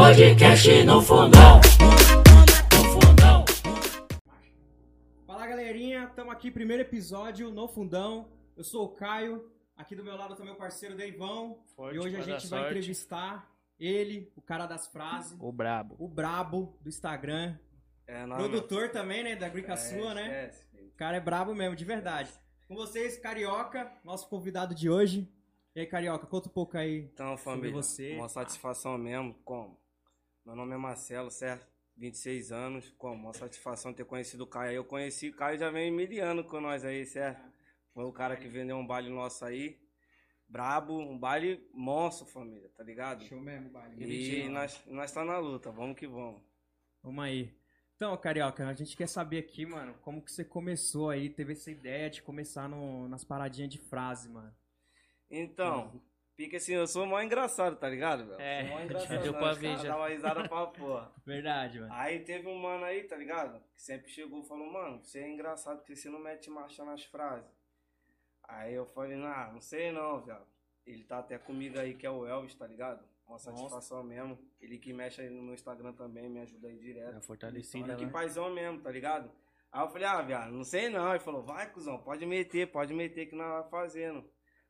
Podcast no fundão. No fundão. Fala galerinha, estamos aqui, primeiro episódio no Fundão. Eu sou o Caio, aqui do meu lado tá meu parceiro Deivão. Forte e hoje a gente vai sorte. entrevistar ele, o cara das frases, O brabo. o Brabo do Instagram. É, não, Produtor também, né? Da Grica não. Sua, É, né? filho. O cara é brabo mesmo, de verdade. Com vocês, Carioca, nosso convidado de hoje. E aí, Carioca, conta um pouco aí. Então, família, você. uma satisfação mesmo, como? Meu nome é Marcelo, certo? 26 anos, como? Uma satisfação ter conhecido o Caio aí. Eu conheci o Caio já vem miliano com nós aí, certo? Foi o cara que vendeu um baile nosso aí. Brabo, um baile monstro, família, tá ligado? Show mesmo, baile. E nós, nós tá na luta, vamos que vamos. Vamos aí. Então, Carioca, a gente quer saber aqui, mano, como que você começou aí, teve essa ideia de começar no- nas paradinhas de frase, mano. Então, pique assim, eu sou mó engraçado, tá ligado? velho? É, Sou mó engraçado, deu né? pra ver já. Dá uma risada pra porra. Verdade, mano. Aí teve um mano aí, tá ligado? Que sempre chegou e falou, mano, você é engraçado porque você não mete marcha nas frases. Aí eu falei, nah, não sei não, viado. Ele tá até comigo aí, que é o Elvis, tá ligado? Uma satisfação mesmo. Ele que mexe aí no meu Instagram também, me ajuda aí direto. É fortalecida, Olha que né? paizão mesmo, tá ligado? Aí eu falei, ah, viado, não sei não. Ele falou, vai, cuzão, pode meter, pode meter que nós vamos fazendo.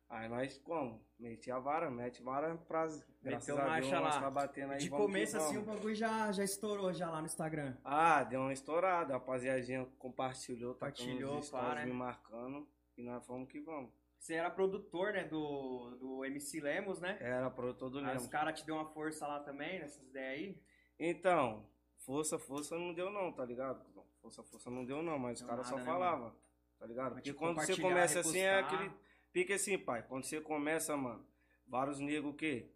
Aí nós, como? Meti a vara, mete vara. Graças Meteu a Deus, marcha nós lá. tá batendo aí. de começo, assim, o bagulho já, já estourou já lá no Instagram. Ah, deu uma estourada. A rapaziadinha compartilhou, tá Compartilhou, com os pá, stories né? me marcando. E nós fomos que vamos. Você era produtor, né, do, do MC Lemos, né? Era produtor do Aí Lemos. os caras te deu uma força lá também, nessas ideias aí. Então, força, força não deu não, tá ligado? Força, força não deu não, mas os caras só né, falavam, tá ligado? Mas, Porque quando você começa assim, é aquele... Pique assim, pai. Quando você começa, mano, vários negros o quê?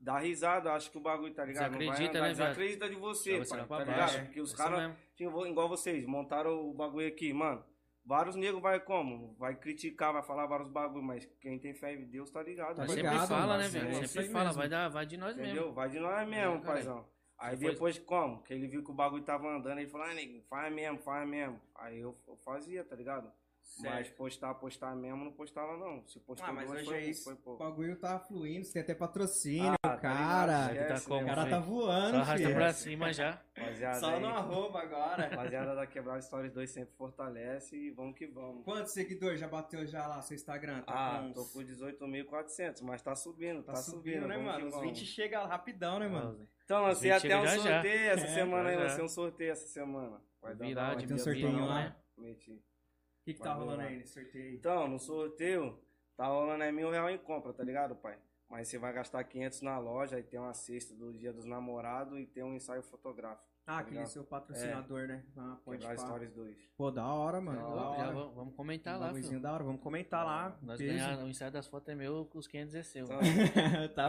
Dá risada, acho que o bagulho, tá ligado? Não vai Desacredita, andar, né, desacredita de você, Você pai, pra tá baixo. ligado? Porque os caras igual vocês, montaram o bagulho aqui, mano. Vários negros vai como? Vai criticar, vai falar vários bagulhos, mas quem tem fé em Deus tá ligado. Tá. Sempre ligado, fala, né, velho? é Sempre fala, mesmo. vai, dar, vai de nós Entendeu? mesmo. Vai de nós mesmo, É, paizão. Aí Você foi- depois como? Que ele viu que o bagulho tava andando, ele falou, ah, nego, faz mesmo, faz mesmo. Aí eu, eu fazia, tá ligado? Mas postar, postar mesmo, não postava não. Se postou Ah, mas duas, hoje foi, é isso. foi O pouco. bagulho tá fluindo, você tem até patrocínio, Ah, tá cara. Tá Esquece, como, o né? cara tá voando, Só arrasta filho. pra cima já. Rapaziada, Só aí, no arroba agora. rapaziada da Quebrada Stories 2 sempre fortalece e vamos que vamos. Quantos seguidores já bateu já lá seu Instagram? Tá Ah, com uns- tô com 18.400, mas tá subindo, Tá, tá, subindo, né, vamos que mano? Os vamos. 20 chega rapidão, né, mano? Então, lancei Os 20 até um chega já, já. sorteio essa É, semana aí, lancei um sorteio essa semana. Vai dar ter um sorteio bilhão, lá. né? Meti. O que que tá rolando lá. aí nesse sorteio aí? Então, no sorteio, tá rolando aí mil real em compra, tá ligado, pai? Mas você vai gastar 500 na loja, aí tem uma cesta do dia dos namorados e tem um ensaio fotográfico. Ah, tá aquele seu patrocinador, né? Ah, pode Quebrar pá. Stories 2. Pô, da hora, mano. Da Da hora. Já vamos, vamos comentar Um lá, filho. da hora, vamos comentar lá. Nós ganhamos o ensaio das fotos é meu, os 500 é seu. Tá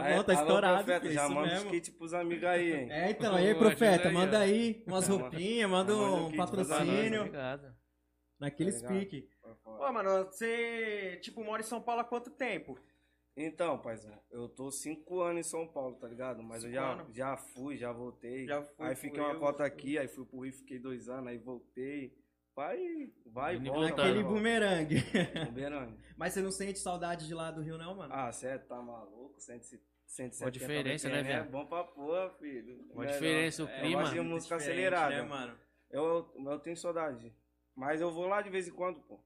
aí, bom, tá alô, estourado. Profeta, já manda os mesmo. kits pros amigos aí, hein? É, então, e aí, profeta, aí, manda aí umas roupinhas, manda um patrocínio. Obrigado. Naqueles Tá pique. Pô, mano, você, tipo, mora em São Paulo há quanto tempo? Então, paizão, eu tô cinco anos em São Paulo, tá ligado? Mas eu Cinco já, anos? já fui, já voltei. Já fui, aí fiquei uma eu, cota aqui, aí fui pro Rio, fiquei dois anos, aí voltei. Vai, vai, volta. Aquele bumerangue. Bumerangue. Mas você não sente saudade de lá do Rio, não, mano? Ah, você tá maluco? 170 Qual a diferença, né, BPM É bom pra porra, filho. Qual a Melhor. diferença, o É, clima? Eu gosto de muito música acelerada. Né, mano? Eu, eu, eu tenho saudade. Mas eu vou lá de vez em quando, pô.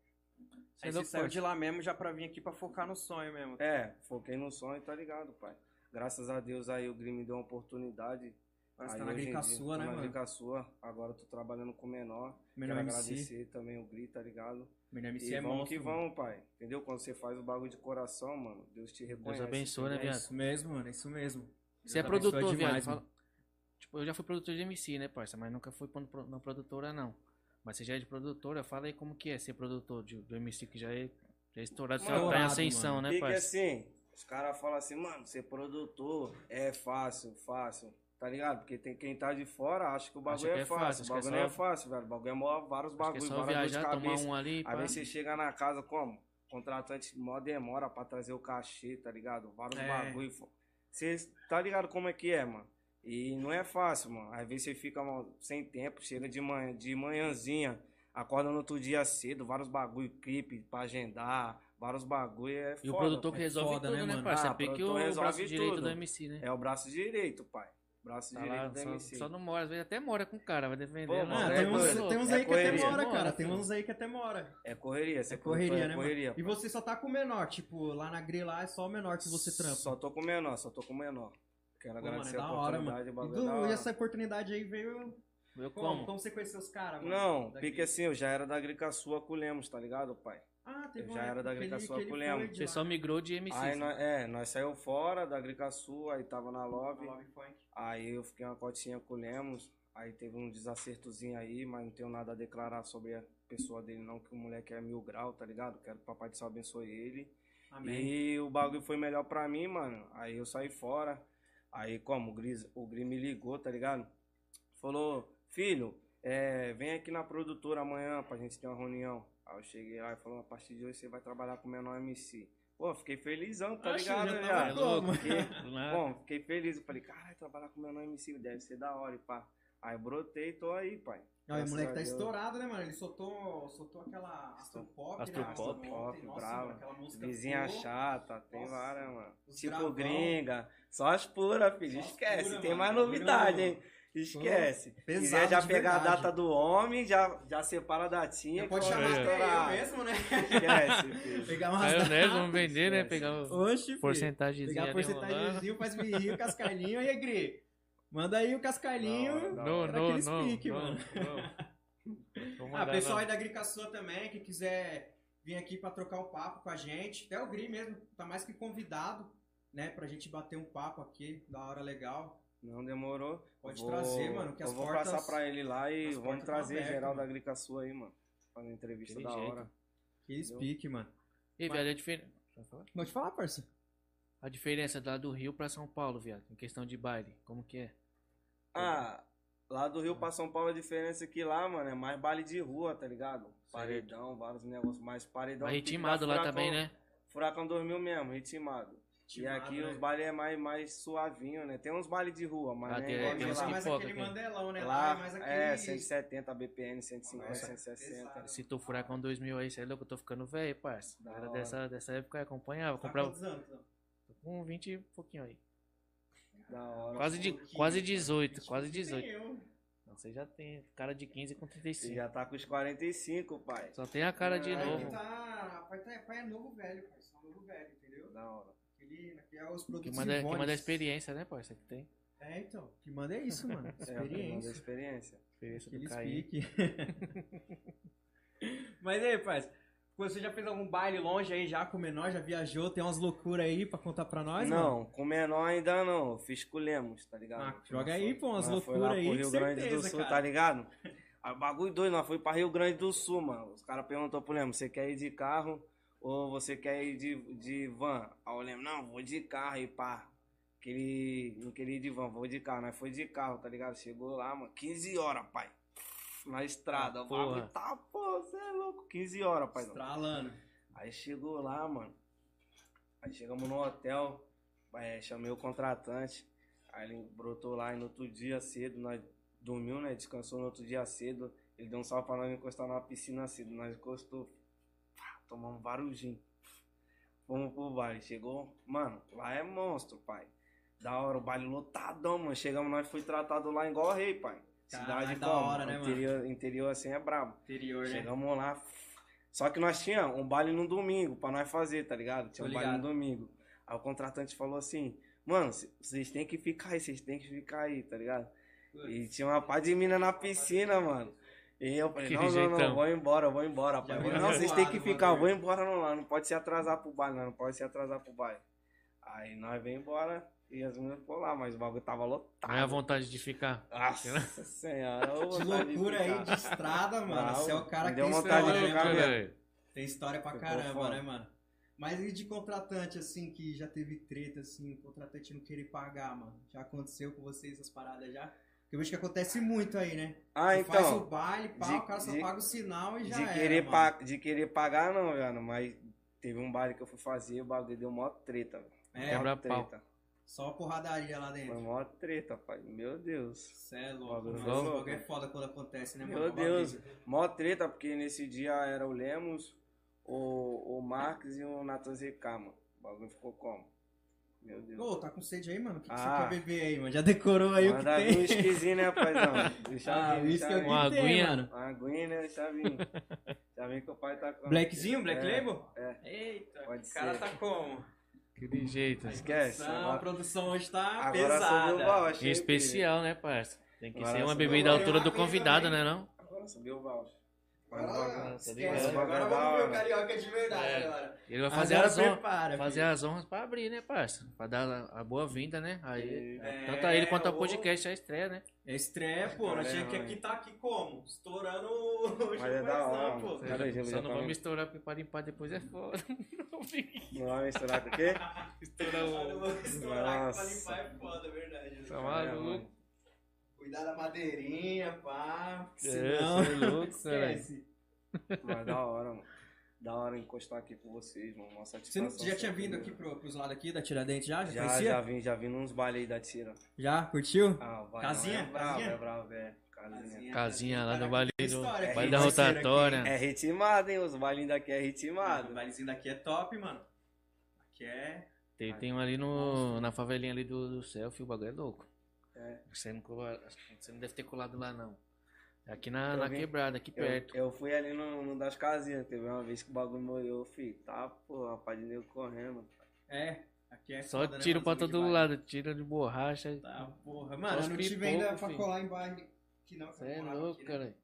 Aí Você não saiu de lá mesmo já pra vir aqui pra focar no sonho mesmo. É, foquei no sonho, tá ligado, pai? Graças a Deus aí o Grim me deu uma oportunidade. Mas aí tá na grica sua, né, na mano? grica sua. Agora eu tô trabalhando com menor. Menor Quero MC. agradecer também o Gri, tá ligado? Menor MC e é vamos monstro. que vamos, pai. Entendeu? Quando você faz o bagulho de coração, mano, Deus te reconhece. abençoe, né, entendeu? É viado? isso mesmo, mano, é isso mesmo. Você é Deus produtor, viado. demais, fala- mano. Tipo, eu já fui produtor de MC, né, parça? Mas nunca fui na produtora, não. Mas você já é de produtora, fala aí como que é ser produtor de, do MC que já é, já é estourado, você tá em ascensão, mano. né, Fica parça? assim, os caras falam assim, mano, ser produtor é fácil, fácil. Tá ligado? Porque tem quem tá de fora acha que o bagulho que é é fácil. O é bagulho não é fácil, velho. O bagulho é mó, vários é bagulhos, várias de viajar, tomar cabeça. um ali. Aí você chega na casa como? Contratante mó demora pra trazer o cachê, tá ligado? Vários É. bagulho. fo- Você tá ligado como é que é, mano? E não é fácil, mano. Às vezes você fica mano, sem tempo, chega de, manhã, de manhãzinha, acorda no outro dia cedo, vários bagulho, clipe pra agendar, vários bagulho. É E o foda, produtor que É resolve foda, tudo, né, né, mano? parça? Ah, É o resolve braço direito tudo. do MC, né? É o braço direito, pai. Braço Tá direito lá, do só, MC. só não mora, às vezes até mora com o cara, vai defender. Pô, né? Ah, mano, tem, é uns, tem uns É aí que até mora, cara. Mora, Tem uns aí que até mora. É correria, você É correria, né, é correria. mano? E você só tá com o menor, tipo, lá na Gri lá é só o menor que você trampa. Só tô com o menor, só tô com o menor. Quero Pô, mano, é agradecer a hora, oportunidade. mano. o E, bagulho do- é e essa oportunidade aí veio Eu como? como? Como você conheceu os caras, mano? Não, Da pique Gri? assim, eu já era da Agricaçua com o Lemos, tá ligado, pai? Ah, teve eu já era da Agricaçua com o foi Lemo. de Você lá. só migrou de MC. Aí né? nós, é, nós saiu fora da Agricaçua, aí tava na Love. Love Funk. Aí eu fiquei uma cotinha com o Lemos. Aí teve um desacertozinho aí, mas não tenho nada a declarar sobre a pessoa dele, não, que o moleque é mil grau, tá ligado? Quero que o Papai do Céu abençoe ele. Amém. E o bagulho foi melhor pra mim, mano. Aí eu saí fora. Aí, como o Gris, o Gris me ligou, tá ligado? Falou, filho, é, vem aqui na produtora amanhã pra gente ter uma reunião. Aí eu cheguei lá e falou, a partir de hoje você vai trabalhar com o menor MC. Pô, fiquei felizão, tá Oxe, ligado, já tava viado? como? Fiquei-. Bom, fiquei feliz. Eu falei, caralho, trabalhar com o menor MC deve ser da hora, e pá. Aí brotei e tô aí, pai. Olha, o moleque tá Deus. estourado, né, mano? Ele soltou, soltou aquela Astro Pop, Astro né? Pop. Pop, Nossa, brava. mano, Vizinha ficou- chata, tem Nossa, várias, mano. Tipo gravão. gringa. Só as puras, filho. Só as Esquece. pura, tem mano. mais novidade, hein? Esquece. pesado Quiser já pegar verdade. a data do homem, já, já separa a datinha. Pode chamar vai até eu mesmo, né? Esquece, filho. Pegar umas Maionese, vamos vender, né? Pegar o Oxe, filho. porcentagemzinho Pegar porcentagemzinho, faz birrinho, cascalhinho. Aí, Gri, manda aí o cascalhinho. Da Não, hora. não, aquele não, speak, não, mano. não. Ah, pessoal aí da Agricaçua também, que quiser vir aqui pra trocar o papo com a gente. Até o Gri mesmo, tá mais que convidado, né? Pra gente bater um papo aqui, da hora legal. Não demorou. Pode Vou- trazer, mano, que eu as vou portas- passar pra ele lá e vamos trazer abertas, geral mano. da Agricaçua aí, mano. Fazer entrevista Aquele da jeito. hora. Que speak, mano. E, viado, a, difer... Pode falar, parça. A diferença lá do Rio pra São Paulo, viado, em questão de baile, como que é? Ah, lá do Rio pra São Paulo a diferença é que lá, mano, é mais baile de rua, tá ligado? Paredão, vários negócios mais paredão. Mas ritmado lá Furacão- também, né? Furacão 2000 mesmo, ritmado. E aqui né? os bailes é mais, mais suavinho, né? Tem uns bailes de rua, mas Ah, é tem- igual tem de uns Mas é lá. mais aquele aqui. mandelão, né? Lá, Lá é mais aquele... é 170 BPM, 150, Nossa, 160. pesado. Se tu furacão 2000 aí, você é louco, eu tô ficando velho, parça. Da Era hora. dessa, dessa época eu acompanhava, Tá comprava quantos anos, então? Com 20 e pouquinho aí. Da hora. Quase, de, quase mano. 18, quase Nem 18. eu. Não, Você já tem cara de 15 com Você 35. já tá com os 45, pai. Só tem a cara de Ah, Pai novo. que tá... Pai, tá... pai é novo velho, pai. Só novo velho, entendeu? Da hora. Aquele... Aqui é os Que produtos manda, que Ivones. manda a experiência, né, parça? Que tem. É, então. Que manda é isso, mano. É, da Experiência. experiência. Experiência do Aquele Caí. speak. Mas aí, parça, você já fez algum baile longe aí já com o menor? Já viajou? Tem umas loucuras aí pra contar pra nós, mano? não, com menor ainda não. Eu Fiz com o Lemos, tá ligado? Ah, joga aí, pô, umas loucuras aí, pro Rio Grande do certeza, Sul, cara. tá ligado? Aí, bagulho doido, nós foi pra Rio Grande do Sul, mano. Os caras perguntou pro Lemos, você quer ir de carro ou você quer ir de, de van? Aí o Lemos, não, vou de carro e pá. Que ele não queria ir de van, vou de carro. Nós foi de carro, tá ligado? Chegou lá, mano, 15 horas, pai. Na estrada, Ah, o bagulho tá, pô, você é louco. 15 horas, pai. Estralando. Aí chegou lá, mano. Aí chegamos no hotel, é, chamei o contratante. Aí ele brotou lá e no outro dia cedo, nós dormiu, né? Descansou no outro dia cedo. Ele deu um salve pra nós encostar numa piscina cedo. Nós encostou, tomamos vários gin. Fomos pro baile. Chegou, mano, lá é monstro, pai. Da hora, o baile lotadão, mano. Chegamos, nós foi tratado lá igual rei, pai. Caralho, Cidade da como? hora, né, mano? interior, interior assim é brabo. Interior, né? Chegamos lá. Só que nós tinha um baile no domingo pra nós fazer, tá ligado? Tinha Tô um baile no ligado. domingo. Aí o contratante falou assim: Mano, vocês têm que ficar aí, vocês têm que ficar aí, tá ligado? E tinha uma pá de mina na piscina, mano. E eu falei: Não, não, não, vou embora, vou embora, pai. Falei, não, vocês têm que ficar, eu vou embora não, lá, não pode se atrasar pro baile, não, não pode se atrasar pro baile. Aí nós vem embora e as meninas foram lá, mas o bagulho tava lotado. Não é a vontade de ficar. Nossa senhora, Que vontade de loucura aí de estrada, mano. Você é o cara que deu tem vontade de história, né, ficar velho. Tem história pra Ficou caramba, né, mano? Mas e de contratante, assim, que já teve treta, assim, o contratante não querer pagar, mano? Já aconteceu com vocês essas paradas já? Porque eu vejo que acontece muito aí, né? Ah, Você faz o então. baile, pá, de- o cara só de- paga o sinal e já de era, querer, pa- de querer pagar, não, velho. Mas teve um baile que eu fui fazer, o bagulho deu mó treta, velho. É, Quebra Mó pau. Só porradaria lá Foi dentro. mó treta, pai. Meu Deus. Cê é louco, mano. foi Esse louco. bagulho é foda quando acontece, né, mano? Meu Uma Deus. brisa. Mó treta, porque nesse dia era o Lemos, o, o Marques e o Nathan ZK, mano. O bagulho ficou como? Meu Deus. Ô, tá com sede aí, mano? O que, que Ah. você quer beber aí, mano? Já decorou aí o que Manda vir um tem? esquisinho, né, paizão? Deixa Ah, uísque é deixa o vir. Uma que tem, aguinha. mano. Uma aguinha, né? Deixa vir. Já vem que o pai tá com. Blackzinho, Black É, Label? É. Eita, Pode o cara ser. tá como? Aquele jeito. Esquece. Não, a Agora, produção hoje tá agora subiu o pesada. voucher. E especial, né, parça? Tem que Agora ser uma bebida à altura do convidado, né não? Agora subiu o voucher. Agora, tá esquece, ligado? agora vamos ver o carioca de verdade É. agora. Ele vai fazer Agora as honras. prepara, Fazer filho. as honras pra abrir, né, parça? Pra dar a boa vinda, né? Aí, É, tanto a ele quanto ao podcast a estreia, né? É estreia, pô. Nós É, tinha que aqui tá aqui como? Estourando o Mas é da hora, pô. Cara, já- Só já não tá vamos estourar porque pra limpar depois é foda. Não vai misturar com o quê? Estourar Eu vou estourar que pra limpar é foda, é verdade. Tá É, maluco? Cuidar da madeirinha, pá. É, Senão, cê é louco, esquece. Mas da hora, mano. Da hora encostar aqui com vocês, mano. Uma Você satisfação. não, já tinha vindo aqui pro, pros lados aqui da Tiradentes já? Já, Já, já vim, já vim nos bailes aí da Tira. Já? Curtiu? Ah, o bailão Casinha? É bravo, Casinha? é bravo, é. Casinha. Casinha lá no baile do baile da rotatória. É ritmado, hein? Os bailinhos daqui é Mano, o ritmado. bailezinho daqui é top, mano. Aqui é... Tem, tem um ali no, na favelinha ali do, do selfie, o bagulho é louco. É. Você não, cola- você não deve ter colado lá, não. Aqui na, na vim. quebrada, aqui Eu, perto. eu fui ali no, no das casinhas, teve uma vez que o bagulho molhou, filho. Tá, pô, rapaz de nego correndo. É, aqui é Só foda, né, tiro mano, pra todo lado, tiro de borracha. Tá, porra. Mano, eu não tive ainda pra colar em baile que não. Você é louco, aqui, né? cara.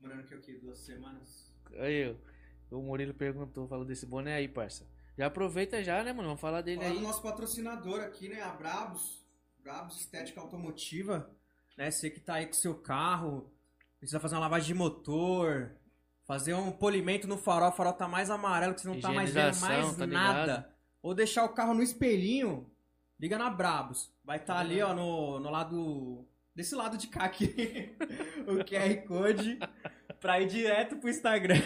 Morando aqui o quê? Duas semanas? Aí, eu. O Murilo perguntou, falou desse boné aí, parça. Já aproveita já, né, mano? Vamos falar dele do aí. nosso patrocinador aqui, né? A Brabus. Brabus Estética Automotiva. Né? Você que tá aí com seu carro, precisa fazer uma lavagem de motor, fazer um polimento no farol, o farol tá mais amarelo que você não tá mais vendo mais tá nada. Ou deixar o carro no espelhinho, liga na Brabus. Vai estar tá ali, ó, no, no lado. Desse lado de cá aqui. o QR Code pra ir direto pro Instagram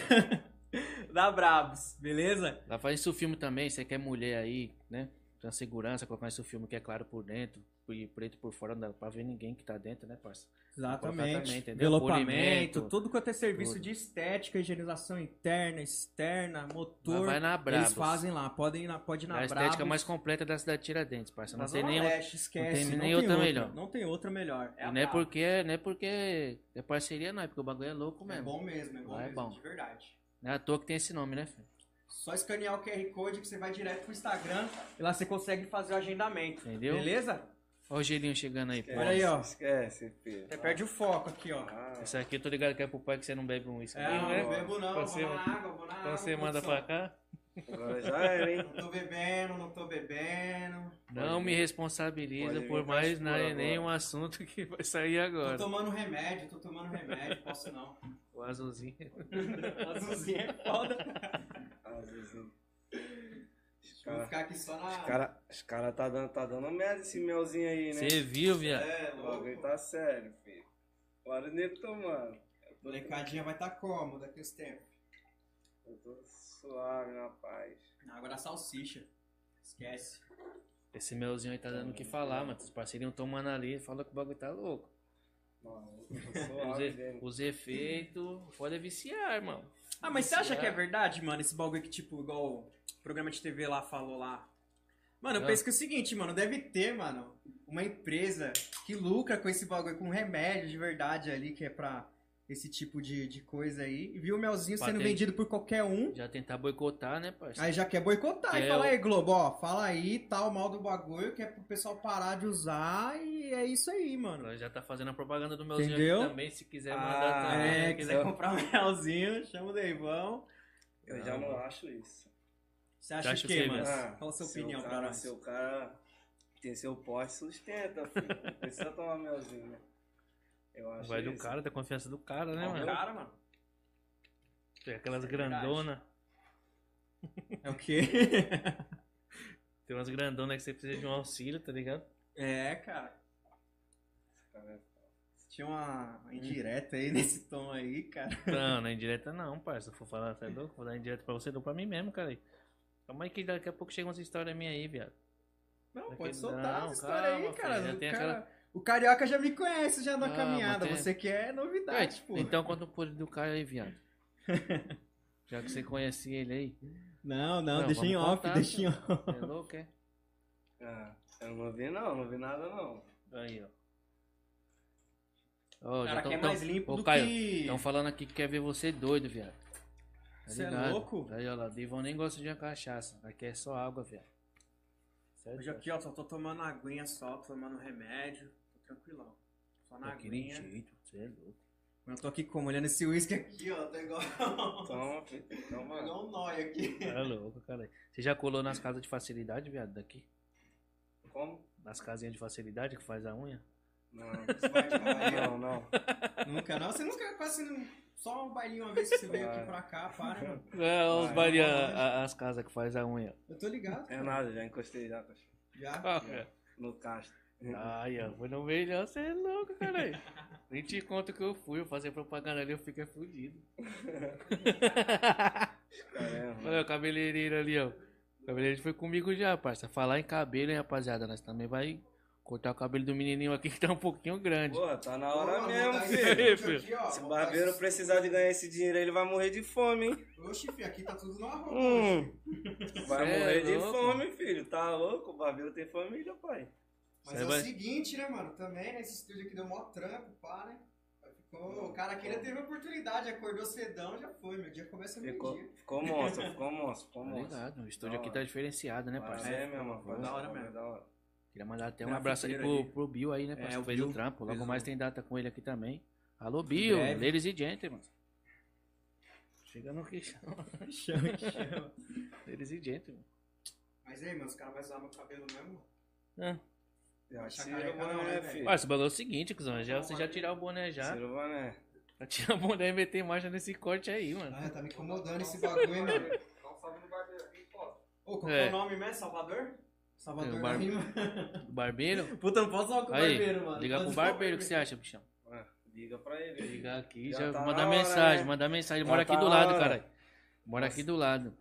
da Brabus, beleza? Lá faz isso filme também, você quer mulher aí, né? Tem segurança, colocar isso filme que é claro por dentro e preto por fora, não dá pra ver ninguém que tá dentro, né, parça? Exatamente. Envelopamento, tudo quanto é serviço tudo. de estética, higienização interna, externa, motor. Vai na Eles Brabus. fazem lá, podem ir na, pode ir na É a Brabus. estética mais completa da cidade de Tiradentes, parça. Não tem nenhuma. Leste, esquece. tem nem outra outra, melhor. Não tem outra melhor. É E não é porque, não é porque é parceria, não, é porque o bagulho é louco É mesmo. bom mesmo, é bom Lá é mesmo, bom. de verdade. Não é à toa que tem esse nome, né, filho? Só escanear o QR Code que você vai direto pro Instagram e lá você consegue fazer o agendamento. Entendeu? Beleza? Olha o gelinho chegando aí, pô. Olha aí, ó. Esquece, filho. Você perde o foco aqui, ó. Ah, Esse aqui eu tô ligado que é pro pai que você não bebe um uísque. É, não, não, né? não bebo não, Então vou você- na água, vou na água. Então você manda produção. pra cá. agora já era, hein? Não tô bebendo, não tô bebendo. Não Pode me vir. responsabiliza por mais as na- flores nenhum assunto que vai sair Tô agora. tomando remédio, tô tomando remédio, posso não. O azulzinho. Azulzinho é foda. Azulzinho. Os Vou caras ficar aqui só na. os cara, os cara tá dando, tá dando merda esse melzinho aí, né? Você viu, viado? É, O louco. bagulho tá sério, filho. Olha o nego tomando. Molecadinha vai estar tá como daqui uns tempos? eu tô suave, rapaz. Na água da salsicha. Esquece. Esse melzinho aí tá dando o que falar, mano. Os parceirinhos tomando ali, fala que o bagulho tá louco. Mano, eu tô Os, suave, e- velho. os efeitos, pode viciar, irmão. Ah, mas você acha que é verdade, mano? Esse bagulho que, tipo, igual o programa de TV lá falou lá. Mano, eu Ah. penso que é o seguinte, mano, deve ter, mano, uma empresa que lucra com esse bagulho, com remédio de verdade ali, que é pra esse tipo de, de coisa aí. E viu o melzinho sendo vendido por qualquer um. Já tentar boicotar, né, parceiro? Aí já quer boicotar Que e é fala o- aí, Globo, ó, fala aí, tal, mal do bagulho, que é pro pessoal parar de usar e é isso aí, mano. Já tá fazendo a propaganda do melzinho Entendeu? aqui também, se quiser Ah, mandar também. É, quiser comprar um melzinho, chama o Deivão. Eu já não acho isso. Você acha acha o o quê, mano? Ah, Qual a sua opinião pra cara, nós? Seu cara tem seu porte, sustenta, filho. Não precisa tomar melzinho, né? Eu acho Vai do isso. cara, da confiança do cara, né, o mano? cara, mano. Tem aquelas É verdade. grandonas. É o quê? Tem umas grandonas que você precisa de um auxílio, tá ligado? é, cara. Cara, Tinha uma indireta aí nesse tom aí, cara. Não, não é indireta não, parça. Se eu for falar, é louco? Vou dar indireta pra você, dou pra mim mesmo, cara. Calma aí que daqui a pouco chega umas histórias minha aí, viado. Não, Daqui- pode soltar não, essa história aí, calma, cara. filho, já tem cara- aquela- o carioca já me conhece já na Ah, caminhada. tem- Você quer novidade, pô. Então conta um pouco do cara aí, viado. Já que você conhece ele aí. Não, não, Não, deixa em off, contar, deixa em off. É louco, é? Ah, eu não vi não, não vi nada não. Aí, ó. Ó, O cara tão- quer tão- mais limpo Ô, do Caio, que... Estão falando aqui que quer ver você doido, viado. Tá Cê é louco? Aí, ó lá, Divão nem gosta de cachaça. Aqui é só água, viado. Certo? Hoje aqui, ó, só tô tomando aguinha só, tô tomando remédio. Tô tranquilão. Só na aguinha. jeito, você é louco. Eu tô aqui como, olhando esse uísque aqui, ó. Tá igual... Toma, filho. Toma. igual um nóia aqui. Tá louco, cara. Você já colou nas casas de facilidade, viado, daqui? Como? Nas casinhas de facilidade que faz a unha? Não, vai não, não. Nunca não? Você nunca quase não... Só um bailinho uma vez que você veio aqui pra cá, para, mano. É, os Vai, baile- vai, a- vai. a- as casas que faz a unha. Eu tô ligado. É cara. nada, já encostei já, cachorro. Já. Ah, No castro. Ai, ó, foi no melhor, você é louco, caralho. Nem te conto que eu fui, eu fazer propaganda ali, eu fiquei fudido. Caramba. Olha o cabeleireiro ali, ó. O cabeleireiro foi comigo já, parça. Falar em cabelo, hein, rapaziada. Nós também vai cortar o cabelo do menininho aqui que tá um pouquinho grande. Pô, tá na Pô, hora vou mesmo, esse filho. vídeo aqui, ó, Se o barbeiro precisar de ganhar esse dinheiro, ele vai morrer de fome, hein? Oxi, filho, aqui tá tudo no arroz. Hum. Vai Cê é morrer de louco. fome, filho. Tá louco? O barbeiro tem família, pai. Mas Cê é vai- o seguinte, né, mano? Também, né? Esse estúdio aqui deu mó trampo, pá, né? Ficou... O cara aqui ainda teve oportunidade, acordou cedão, já foi. Meu dia começa meio Ficou, dia. ficou monstro, ficou monstro, ficou Tá monstro. ligado? O estúdio Da aqui hora. tá diferenciado, né, parça? É, meu irmão. Foi Foi da hora foi mesmo. da hora. Queria mandar até um abraço aí pro, pro Bill aí, né, É, o fez Bill o trampo. Logo mais tem data com ele aqui também. Alô, Bill, breve. ladies e gentlemen. Chega no que chama. Chama, chama. Ladies e gentlemen. Mas aí, mano, os caras vão usar meu cabelo mesmo? Ah. Já Deixa tira careca o não, né, boné, velho? filho. O bagulho é o seguinte, cuzão. Já, você já tirar o boné já. Tira o boné. Já tirar o boné e meter marcha nesse corte aí, mano. Ah, tá me incomodando esse bagulho, hein, mano. Ô, qual que é É. o nome mesmo? Salvador? Salvador É, o bar- barbeiro. Puta, não posso falar com o Aí, barbeiro, mano. liga pro barbeiro, o que você acha, bichão? Ah, Liga pra ele. Liga aqui, Já já, tá manda na hora, mensagem, né? manda mensagem. Mora aqui tá do lado, caralho. Mora aqui do lado.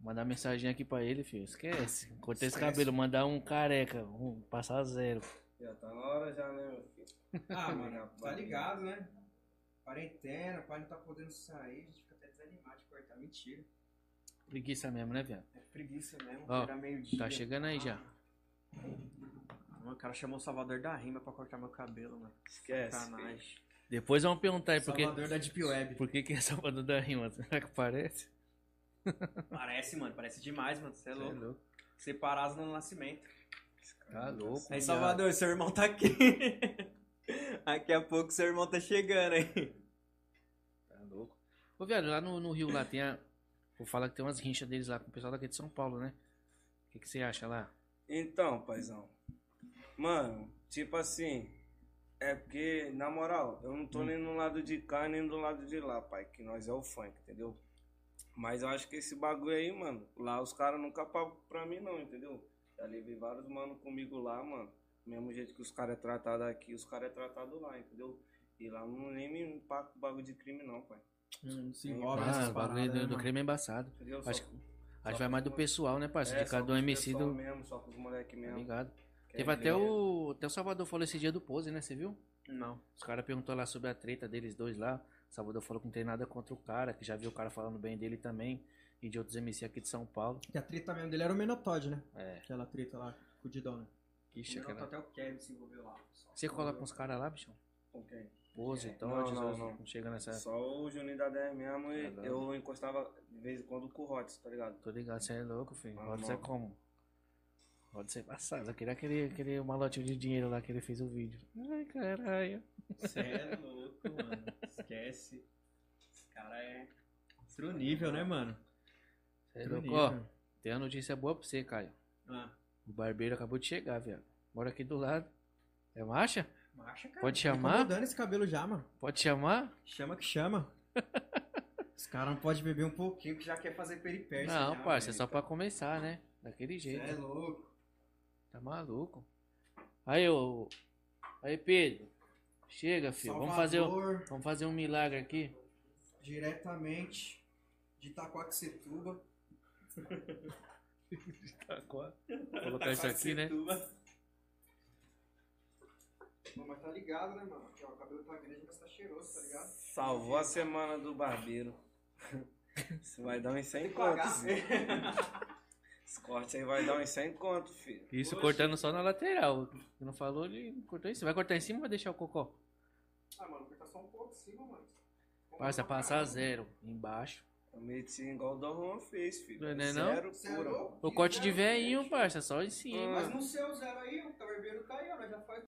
Mandar mensagem aqui pra ele, filho. Esquece. Cortar esse cabelo, mandar um careca, um, passar zero. Já tá na hora já, né, meu filho? Ah, mano, tá ligado, né? Quarentena, o pai não tá podendo sair, a gente fica até desanimado de cortar. Mentira. Preguiça mesmo, né, viado? É preguiça mesmo, Ó, meio-dia. Tá chegando aí já. Mano, O cara chamou o Salvador da rima pra cortar meu cabelo, mano. Esquece. Sacanagem. Depois vamos perguntar aí por que, Salvador da Deep Web. por que, que é Salvador da Rima. Será que parece? Parece, mano, parece demais, mano. Você é é louco. louco. Separados no nascimento. Tá louco. Aí. Salvador, seu irmão tá aqui. Daqui a pouco seu irmão tá chegando aí. Tá louco. Ô, viado, lá no, no Rio, lá tem a. Vou falar que tem umas rinchas deles lá com o pessoal daqui de São Paulo, né? O que, que você acha lá? Então, paizão. Mano, tipo assim. É porque, na moral, eu não tô nem no lado de cá, nem do lado de lá, pai. Que nós é o funk, entendeu? Mas eu acho que esse bagulho aí, mano, lá os caras nunca pagam pra mim, não, entendeu? Já levei vários mano comigo lá, mano. Mesmo jeito que os caras é tratado aqui, os caras é tratado lá, entendeu? E lá não nem me paga com bagulho de crime, não, pai. Não se envolve Ah, nessas o bagulho paradas, do, né, do crime é embaçado. Entendeu? Acho, Só- acho que vai mais do pessoal, né, parceiro? É, de cada um MC do. mesmo, só com os moleques mesmo. Que Teve é até o. Até o Salvador falou esse dia do pose, né? Você viu? Não. Os caras perguntou lá sobre a treta deles dois lá. O Salvador falou que não tem nada contra o cara, que já viu o cara falando bem dele também. E de outros MC aqui de São Paulo. Que a treta mesmo dele era o Menotod, né? É. Aquela treta lá, com o Didona. Ixi, O Menotod, aquela... até o Kevin se envolveu lá. Você cola com os caras lá, bichão? Com quem? Pose, Não, Todd, não, não, não. chega nessa. Só o Juninho da 10 mesmo e É, eu encostava de vez em quando com o Hots, tá ligado? Tô ligado, você é louco, filho. Ah, Pode ser não. como? Pode ser passado. Eu queria aquele, aquele malotinho de dinheiro lá que ele fez o vídeo. Ai, caralho. Você é louco, mano. Esquece. Esse cara é outro nível, né, mano? Você é louco. Ó, tem uma notícia boa pra você, Caio. Ah, O barbeiro acabou de chegar, velho. Mora aqui do lado. É marcha? Marcha, cara. Pode Tá chamar? incomodando esse cabelo já, mano. Pode chamar? Chama que chama. Os caras não podem beber um pouquinho que já quer fazer peripécia. Não, já, parça, é só pra começar, né? Daquele jeito. é louco. Tá maluco. Aí, ô. Aí, Pedro. Chega, filho. Vamos fazer, um- Salvador, vamos fazer um milagre aqui. diretamente de Itacoaxetuba. Vou colocar isso aqui, né? Bom, mas tá ligado, né, mano? Aqui, ó, o cabelo tá grande, mas tá cheiroso, tá ligado? Salvou a semana do barbeiro. Isso vai dar uns 100 Tem que pagar. contos. Esse corte aí vai dar uns 100 conto, filho. Isso Oxe. cortando só na lateral. Não falou, ele cortou isso. Vai cortar em cima ou vai deixar o cocó? Ah, mano, cortar só um pouco em cima, mano. Parça, passar zero embaixo. A medicina igual o Don Juan fez, filho. Não é não? Zero Você é pura. O corte de veinho, parça, só em cima. Mas no seu zero aí, o barbeiro tá aí, ó. Já faz